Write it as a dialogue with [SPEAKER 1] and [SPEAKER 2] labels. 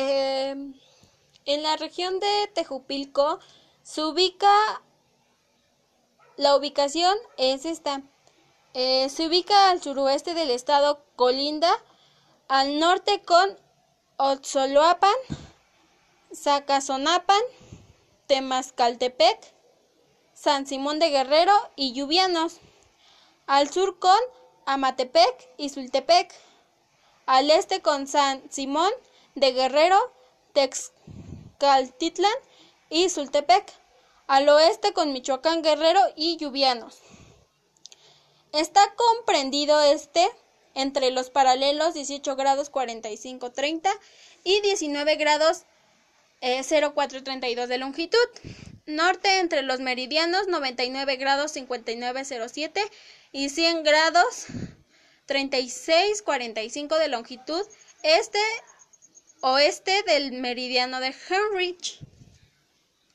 [SPEAKER 1] Eh, en la región de Tejupilco se ubica, la ubicación es esta. Eh, se ubica al suroeste del estado Colinda, al norte con Otzoloapan, Zacazonapan, Temascaltepec, San Simón de Guerrero y Lluvianos, al sur con Amatepec y Sultepec, al este con San Simón de Guerrero, Texcaltitlan y Sultepec, al oeste con Michoacán Guerrero y Lluvianos. Está comprendido este entre los paralelos 18 grados 45 30 y 19 grados 0432 de longitud. Norte entre los meridianos 99 grados 5907 y 100 grados 3645 de longitud. Este oeste del meridiano de Heinrich.